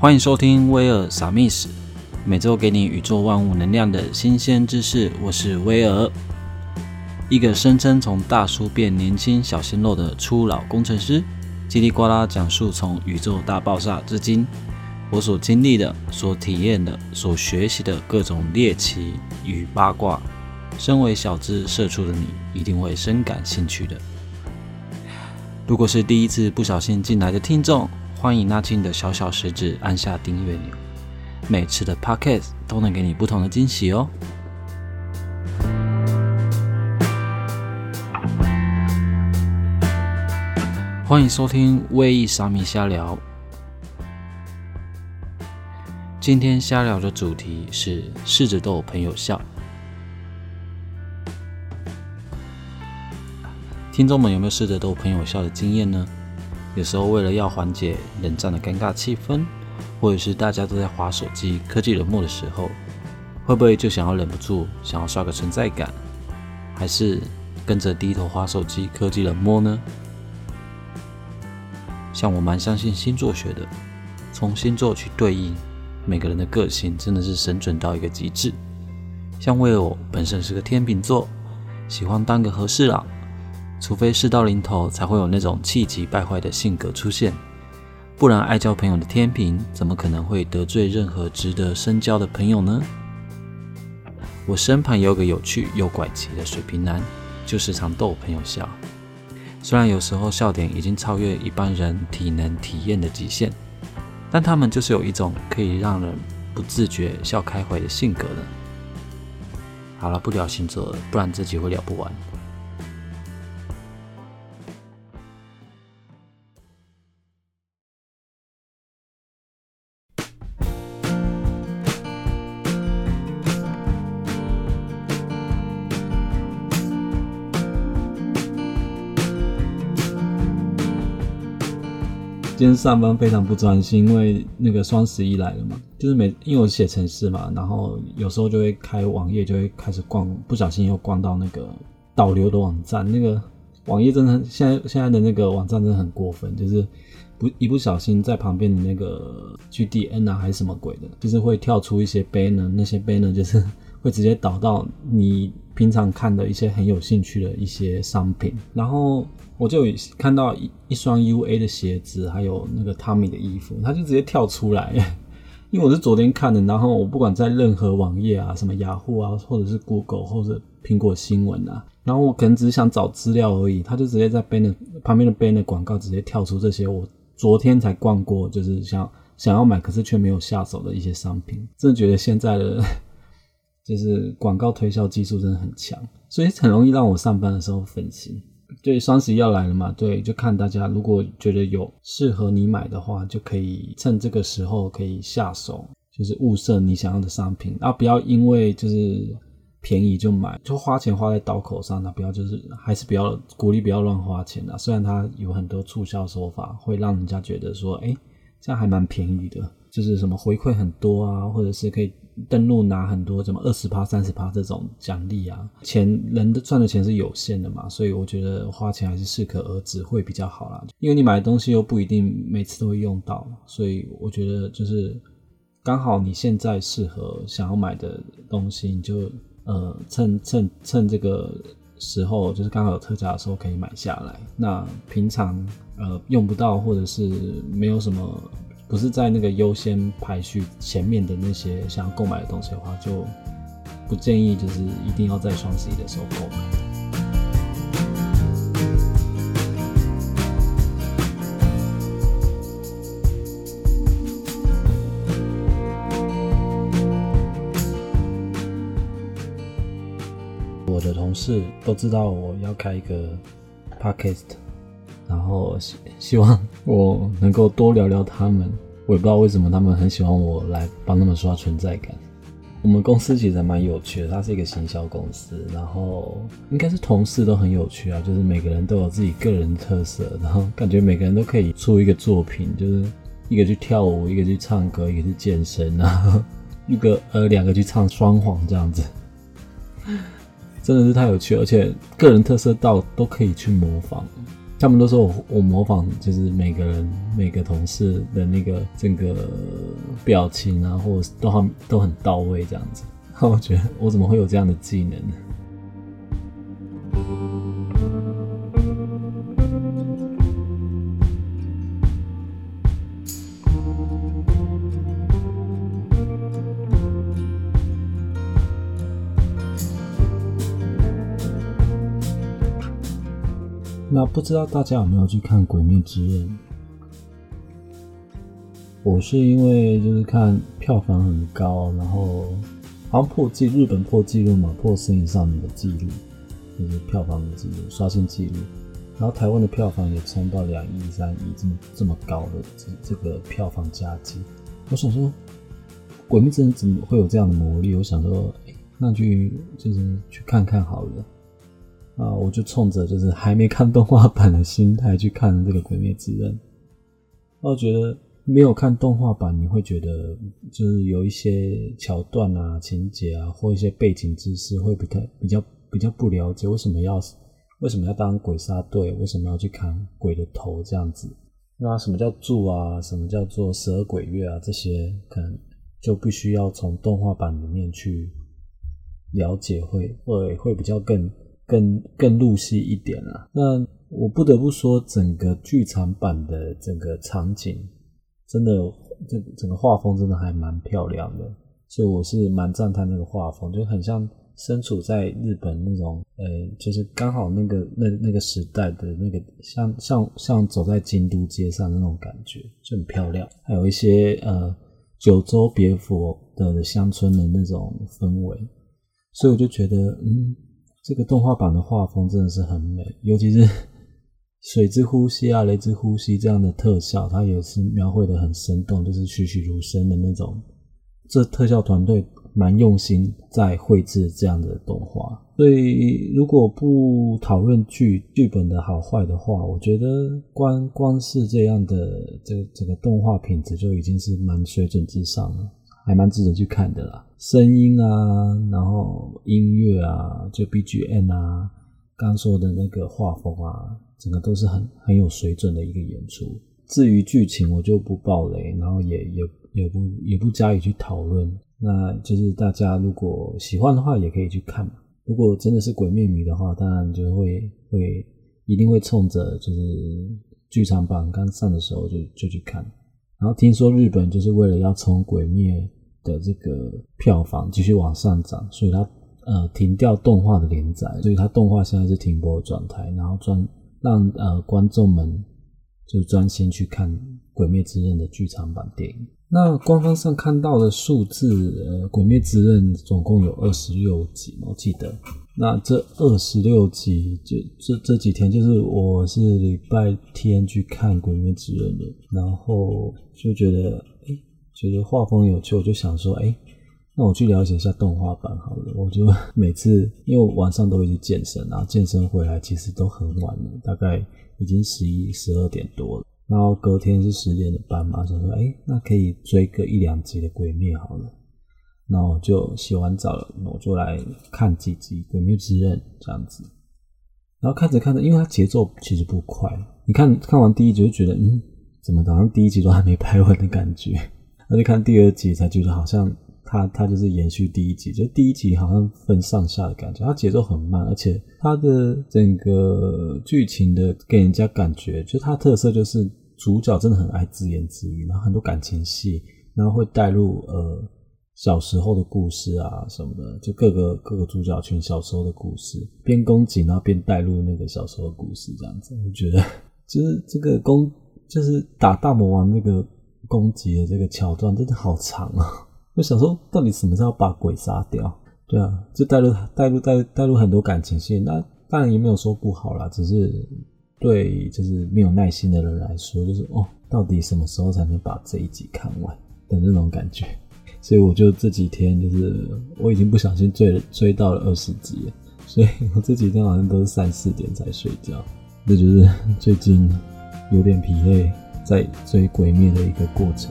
欢迎收听威尔撒密史，每周给你宇宙万物能量的新鲜知识。我是威尔，一个声称从大叔变年轻小鲜肉的初老工程师，叽里呱啦讲述从宇宙大爆炸至今我所经历的、所体验的、所学习的各种猎奇与八卦。身为小资社畜的你，一定会深感兴趣的。如果是第一次不小心进来的听众，欢迎拿起你的小小食指，按下订阅钮。每次的 podcast 都能给你不同的惊喜哦。欢迎收听威易沙米瞎聊。今天瞎聊的主题是试着逗朋友笑。听众们有没有试着逗朋友笑的经验呢？有时候为了要缓解冷战的尴尬气氛，或者是大家都在划手机、科技冷漠的时候，会不会就想要忍不住想要刷个存在感，还是跟着低头划手机、科技冷漠呢？像我蛮相信星座学的，从星座去对应每个人的个性，真的是神准到一个极致。像为我本身是个天秤座，喜欢当个和事佬。除非事到临头，才会有那种气急败坏的性格出现，不然爱交朋友的天平，怎么可能会得罪任何值得深交的朋友呢？我身旁有个有趣又怪奇的水瓶男，就时常逗朋友笑。虽然有时候笑点已经超越一般人体能体验的极限，但他们就是有一种可以让人不自觉笑开怀的性格的。好了，不聊星座了，不然这集会聊不完。今天上班非常不专心，因为那个双十一来了嘛，就是每因为我写程式嘛，然后有时候就会开网页，就会开始逛，不小心又逛到那个导流的网站，那个网页真的现在现在的那个网站真的很过分，就是不一不小心在旁边的那个 GDN 啊还是什么鬼的，就是会跳出一些 banner，那些 banner 就是会直接导到你平常看的一些很有兴趣的一些商品，然后。我就看到一一双 U A 的鞋子，还有那个 Tommy 的衣服，他就直接跳出来。因为我是昨天看的，然后我不管在任何网页啊，什么雅虎啊，或者是 Google 或者苹果新闻啊，然后我可能只是想找资料而已，他就直接在 banner 旁边的 banner 广告直接跳出这些我昨天才逛过，就是想想要买可是却没有下手的一些商品。真的觉得现在的 就是广告推销技术真的很强，所以很容易让我上班的时候分心。对，双十一要来了嘛？对，就看大家如果觉得有适合你买的话，就可以趁这个时候可以下手，就是物色你想要的商品，啊，不要因为就是便宜就买，就花钱花在刀口上，那不要就是还是不要鼓励不要乱花钱啊。虽然它有很多促销手法，会让人家觉得说，哎，这样还蛮便宜的，就是什么回馈很多啊，或者是可以。登录拿很多，什么二十趴、三十趴这种奖励啊，钱人的赚的钱是有限的嘛，所以我觉得花钱还是适可而止会比较好啦。因为你买的东西又不一定每次都会用到，所以我觉得就是刚好你现在适合想要买的东西，你就呃趁趁趁这个时候，就是刚好有特价的时候可以买下来。那平常呃用不到或者是没有什么。不是在那个优先排序前面的那些想要购买的东西的话，就不建议就是一定要在双十一的时候购买。我的同事都知道我要开一个 podcast。然后希希望我能够多聊聊他们，我也不知道为什么他们很喜欢我来帮他们刷存在感。我们公司其实蛮有趣的，它是一个行销公司，然后应该是同事都很有趣啊，就是每个人都有自己个人特色，然后感觉每个人都可以出一个作品，就是一个去跳舞，一个去唱歌，一个去健身，然 后一个呃两个去唱双簧这样子，真的是太有趣，而且个人特色到都可以去模仿。他们都说我我模仿，就是每个人每个同事的那个整个表情啊，或者都很都很到位这样子。那我觉得我怎么会有这样的技能呢？那不知道大家有没有去看《鬼灭之刃》？我是因为就是看票房很高，然后好像破纪日本破纪录嘛，破《神隐少女》的纪录，就是票房的纪录，刷新纪录。然后台湾的票房也冲到两亿、三亿这么这么高的这这个票房佳绩。我想说，《鬼灭之刃》怎么会有这样的魔力？我想说，那去就是去看看好了。啊，我就冲着就是还没看动画版的心态去看这个《鬼灭之刃》，我觉得没有看动画版，你会觉得就是有一些桥段啊、情节啊，或一些背景知识会比较比较比较不了解，为什么要为什么要当鬼杀队？为什么要去砍鬼的头这样子？那什么叫柱啊？什么叫做十二鬼月啊？这些可能就必须要从动画版里面去了解，会会会比较更。更更入戏一点啊。那我不得不说，整个剧场版的整个场景，真的，这整个画风真的还蛮漂亮的，所以我是蛮赞叹那个画风，就很像身处在日本那种，呃，就是刚好那个那那个时代的那个，像像像走在京都街上那种感觉，就很漂亮。还有一些呃九州别府的乡村的那种氛围，所以我就觉得，嗯。这个动画版的画风真的是很美，尤其是水之呼吸啊、雷之呼吸这样的特效，它也是描绘的很生动，就是栩栩如生的那种。这特效团队蛮用心在绘制这样的动画，所以如果不讨论剧剧本的好坏的话，我觉得光光是这样的这整个动画品质就已经是蛮水准之上了。还蛮值得去看的啦，声音啊，然后音乐啊，就 BGM 啊，刚说的那个画风啊，整个都是很很有水准的一个演出。至于剧情，我就不爆雷，然后也也也不也不加以去讨论。那就是大家如果喜欢的话，也可以去看。如果真的是鬼灭迷的话，当然就会会一定会冲着就是剧场版刚上的时候就就去看。然后听说日本就是为了要从《鬼灭》的这个票房继续往上涨，所以他呃停掉动画的连载，所以他动画现在是停播的状态，然后专让呃观众们就专心去看《鬼灭之刃》的剧场版电影。那官方上看到的数字，呃，《鬼灭之刃》总共有二十六集，我记得。那这二十六集，就这这几天，就是我是礼拜天去看《鬼灭之刃》的，然后就觉得，哎，觉得画风有趣，我就想说，哎，那我去了解一下动画版好了。我就 每次，因为晚上都会去健身，然后健身回来其实都很晚了，大概已经十一、十二点多了。然后隔天是十点的班嘛，想说，哎，那可以追个一两集的《鬼灭》好了。然后就洗完澡了，我就来看几集《鬼灭之刃》这样子。然后看着看着，因为它节奏其实不快，你看看完第一集就觉得，嗯，怎么好像第一集都还没拍完的感觉。而且看第二集才觉得好像它它就是延续第一集，就第一集好像分上下的感觉。它节奏很慢，而且它的整个剧情的给人家感觉，就它特色就是主角真的很爱自言自语，然后很多感情戏，然后会带入呃。小时候的故事啊什么的，就各个各个主角群小时候的故事，边攻击然后边带入那个小时候的故事，这样子，我觉得就是这个攻就是打大魔王那个攻击的这个桥段真的好长啊！就想说，到底什么时候把鬼杀掉？对啊，就带入带入带带入很多感情线，那当然也没有说不好啦，只是对就是没有耐心的人来说，就是哦，到底什么时候才能把这一集看完的那种感觉。所以我就这几天就是我已经不小心追了追到了二十集，所以我这几天好像都是三四点才睡觉，这就是最近有点疲累在追鬼灭的一个过程。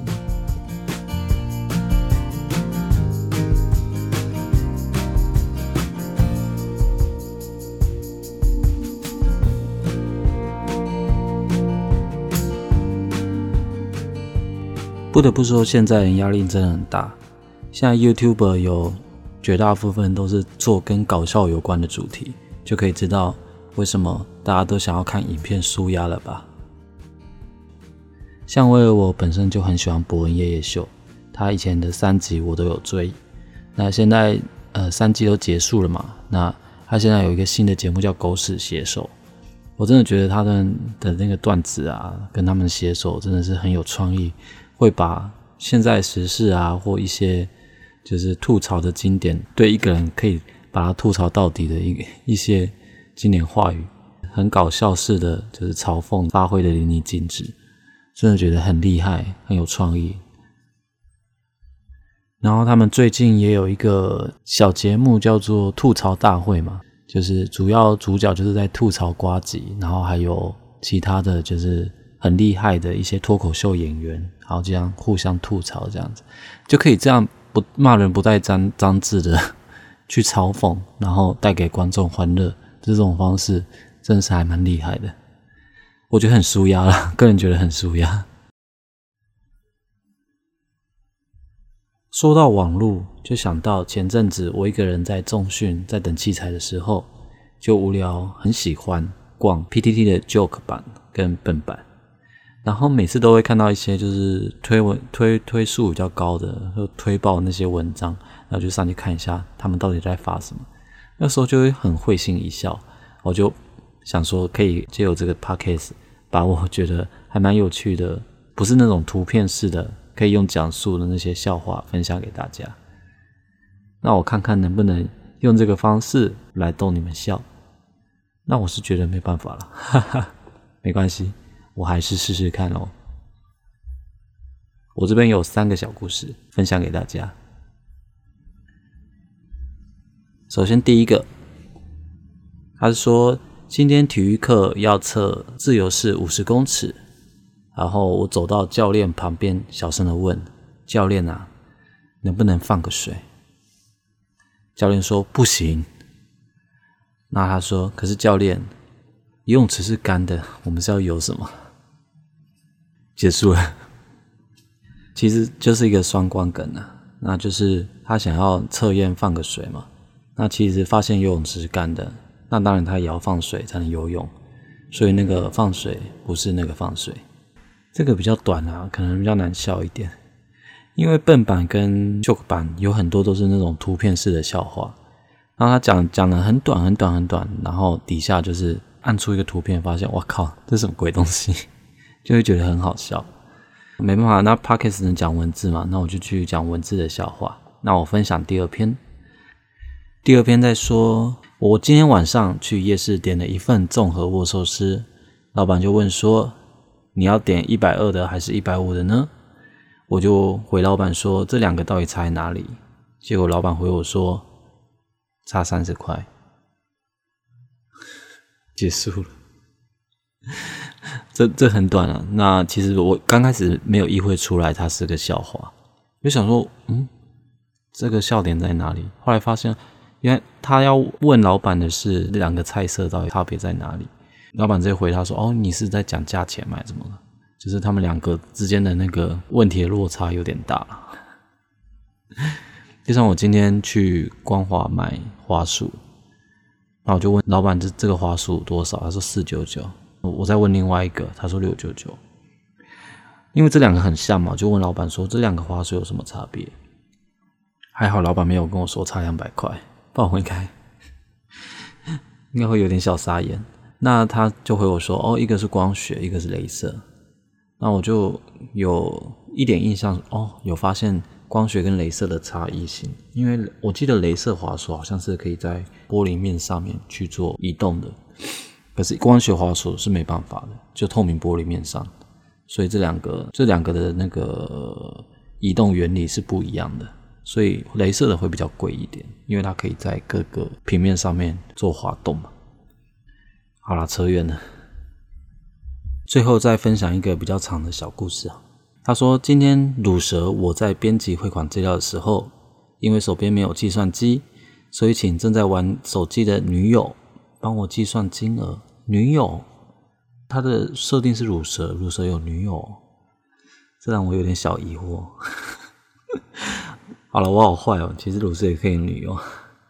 不得不说，现在人压力真的很大。现在 YouTube 有绝大部分都是做跟搞笑有关的主题，就可以知道为什么大家都想要看影片舒压了吧？像为了我本身就很喜欢伯恩夜夜秀，他以前的三集我都有追。那现在呃三季都结束了嘛？那他现在有一个新的节目叫《狗屎写手》，我真的觉得他的的那个段子啊，跟他们写手真的是很有创意，会把现在时事啊或一些就是吐槽的经典，对一个人可以把他吐槽到底的一一些经典话语，很搞笑式的就是嘲讽发挥的淋漓尽致。真的觉得很厉害，很有创意。然后他们最近也有一个小节目叫做吐槽大会嘛，就是主要主角就是在吐槽瓜吉，然后还有其他的就是很厉害的一些脱口秀演员，然后这样互相吐槽，这样子就可以这样不骂人不带脏脏字的 去嘲讽，然后带给观众欢乐，这种方式真的是还蛮厉害的。我觉得很舒压了，个人觉得很舒压。说到网络，就想到前阵子我一个人在重训，在等器材的时候，就无聊，很喜欢逛 PTT 的 Joke 版跟笨版，然后每次都会看到一些就是推文推推数比较高的，就推爆那些文章，然后就上去看一下他们到底在发什么。那时候就会很会心一笑，我就。想说可以借由这个 podcast，把我觉得还蛮有趣的，不是那种图片式的，可以用讲述的那些笑话分享给大家。那我看看能不能用这个方式来逗你们笑。那我是觉得没办法了，哈哈，没关系，我还是试试看哦。我这边有三个小故事分享给大家。首先第一个，他是说。今天体育课要测自由式五十公尺，然后我走到教练旁边，小声的问教练啊，能不能放个水？教练说不行。那他说，可是教练，游泳池是干的，我们是要游什么？结束了，其实就是一个双关梗啊，那就是他想要测验放个水嘛，那其实发现游泳池是干的。那当然，他也要放水才能游泳，所以那个放水不是那个放水，这个比较短啊，可能比较难笑一点。因为笨版跟 joke 版有很多都是那种图片式的笑话，然后他讲讲的很短很短很短，然后底下就是按出一个图片，发现我靠，这什么鬼东西，就会觉得很好笑。没办法，那 pockets 能讲文字嘛？那我就去讲文字的笑话。那我分享第二篇，第二篇在说。我今天晚上去夜市点了一份综合握寿司，老板就问说：“你要点一百二的还是一百五的呢？”我就回老板说：“这两个到底差在哪里？”结果老板回我说：“差三十块。”结束了，这这很短啊。那其实我刚开始没有意会出来它是个笑话，就想说：“嗯，这个笑点在哪里？”后来发现。因为他要问老板的是两个菜色到底差别在哪里，老板直接回他说：“哦，你是在讲价钱吗？怎么了？就是他们两个之间的那个问题的落差有点大。”就像我今天去光华买花束，那我就问老板这这个花束多少？他说四九九。我再问另外一个，他说六九九。因为这两个很像嘛，就问老板说这两个花束有什么差别？还好老板没有跟我说差两百块。不好，应该应该会有点小傻眼。那他就回我说：“哦，一个是光学，一个是镭射。”那我就有一点印象哦，有发现光学跟镭射的差异性。因为我记得镭射滑鼠好像是可以在玻璃面上面去做移动的，可是光学滑鼠是没办法的，就透明玻璃面上。所以这两个这两个的那个移动原理是不一样的。所以，镭射的会比较贵一点，因为它可以在各个平面上面做滑动嘛。好了，扯远了。最后再分享一个比较长的小故事啊。他说，今天鲁蛇我在编辑汇款资料的时候，因为手边没有计算机，所以请正在玩手机的女友帮我计算金额。女友，他的设定是乳蛇，乳蛇有女友。这让我有点小疑惑。好了，我好坏哦，其实乳蛇也可以女友。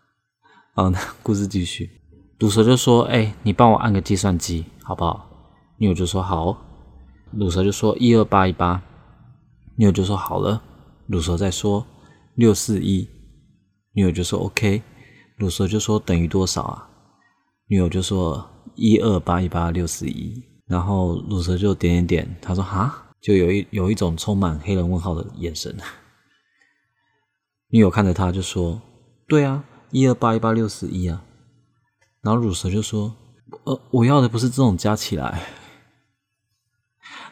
好，那故事继续。乳蛇就说：“哎，你帮我按个计算机好不好？”女友就说：“好。”乳蛇就说：“一二八一八。”女友就说：“好了。”乳蛇再说：“六四一。”女友就说：“OK。”乳蛇就说：“等于多少啊？”女友就说：“一二八一八六四一。”然后鲁蛇就点点点，他说：“哈。”就有一有一种充满黑人问号的眼神。女友看着他就说：“对啊，一二八一八六四一啊。”然后乳蛇就说：“呃，我要的不是这种加起来。”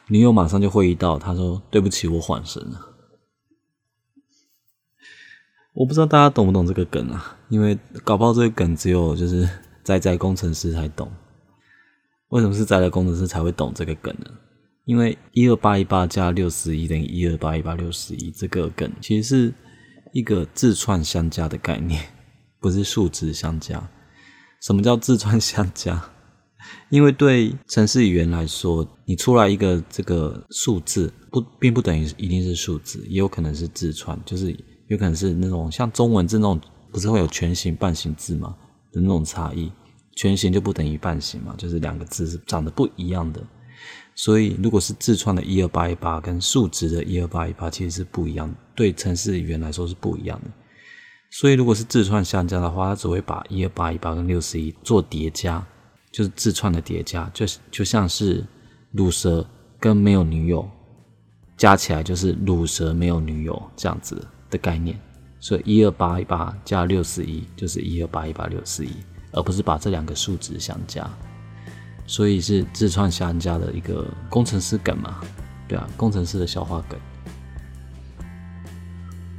女友马上就会意到，他说：“对不起，我缓神了。”我不知道大家懂不懂这个梗啊？因为搞不好这个梗只有就是在在工程师才懂。为什么是在在工程师才会懂这个梗呢？因为一二八一八加六十一等于一二八一八六十一，这个梗其实是一个字串相加的概念，不是数值相加。什么叫字串相加？因为对程式语言来说，你出来一个这个数字，不并不等于一定是数字，也有可能是字串，就是有可能是那种像中文字那种，不是会有全形、半形字吗？的那种差异，全形就不等于半形嘛，就是两个字是长得不一样的。所以，如果是自创的一二八一八跟数值的一二八一八，其实是不一样，对程式语言来说是不一样的。所以，如果是自创相加的话，它只会把一二八一八跟六十一做叠加，就是自创的叠加，就就像是乳蛇跟没有女友加起来就是乳蛇没有女友这样子的概念。所以，一二八一八加六四一就是一二八一八六四一，而不是把这两个数值相加。所以是自创相加的一个工程师梗嘛？对啊，工程师的笑话梗。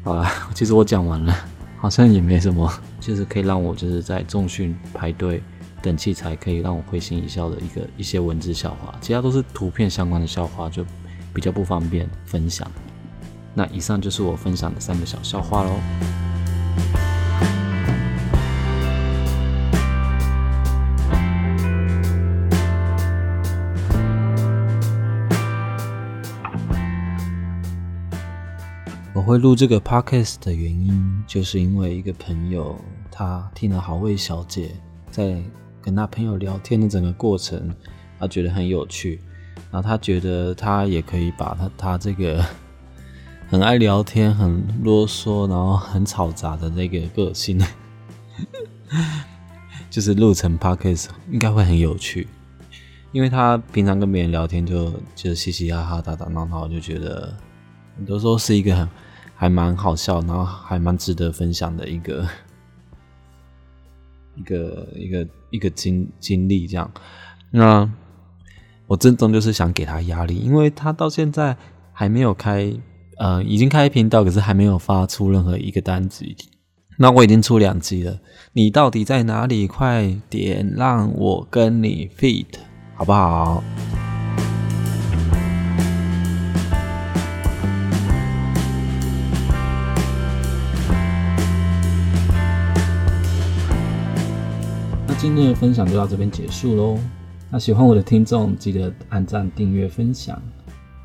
好了，其实我讲完了，好像也没什么，就是可以让我就是在重训排队等器材，可以让我会心一笑的一个一些文字笑话，其他都是图片相关的笑话，就比较不方便分享。那以上就是我分享的三个小笑话喽。我会录这个 podcast 的原因，就是因为一个朋友，他听了好味小姐在跟他朋友聊天的整个过程，他觉得很有趣，然后他觉得他也可以把他他这个很爱聊天、很啰嗦，然后很吵杂的那个个性，就是录成 podcast 应该会很有趣，因为他平常跟别人聊天就就嘻嘻哈哈、打打闹闹，就觉得很多时候是一个很。还蛮好笑，然后还蛮值得分享的一个 一个一个一个经经历，这样。那我真正就是想给他压力，因为他到现在还没有开，呃，已经开频道，可是还没有发出任何一个单集。那我已经出两集了，你到底在哪里？快点让我跟你 fit，好不好？那今天的分享就到这边结束喽。那喜欢我的听众，记得按赞、订阅、分享，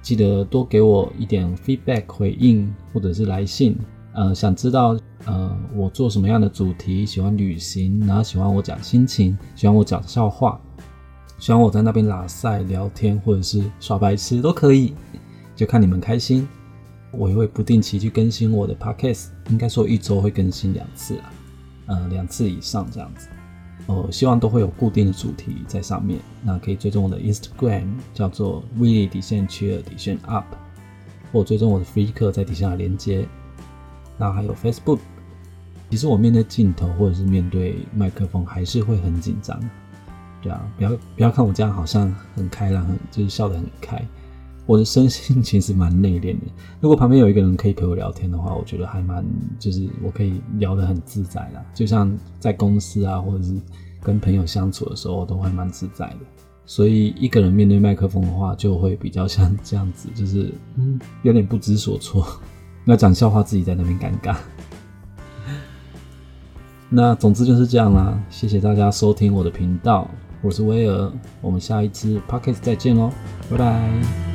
记得多给我一点 feedback 回应或者是来信。呃，想知道呃我做什么样的主题？喜欢旅行，然后喜欢我讲心情，喜欢我讲笑话，喜欢我在那边拉塞聊天或者是耍白痴都可以，就看你们开心。我也会不定期去更新我的 podcast，应该说一周会更新两次啊，呃两次以上这样子。哦，希望都会有固定的主题在上面。那可以追踪我的 Instagram，叫做 Willie 底线 Cheer 底线 Up，或追踪我的 Free 课在底下的连接。那还有 Facebook，其实我面对镜头或者是面对麦克风还是会很紧张。对啊，不要不要看我这样好像很开朗，很就是笑得很开。我的身心 其实蛮内敛的。如果旁边有一个人可以陪我聊天的话，我觉得还蛮就是我可以聊得很自在啦。就像在公司啊，或者是跟朋友相处的时候，我都会蛮自在的。所以一个人面对麦克风的话，就会比较像这样子，就是嗯，有点不知所措。要讲笑话，自己在那边尴尬。那总之就是这样啦。谢谢大家收听我的频道，我是威尔，我们下一次 podcast 再见喽，拜拜。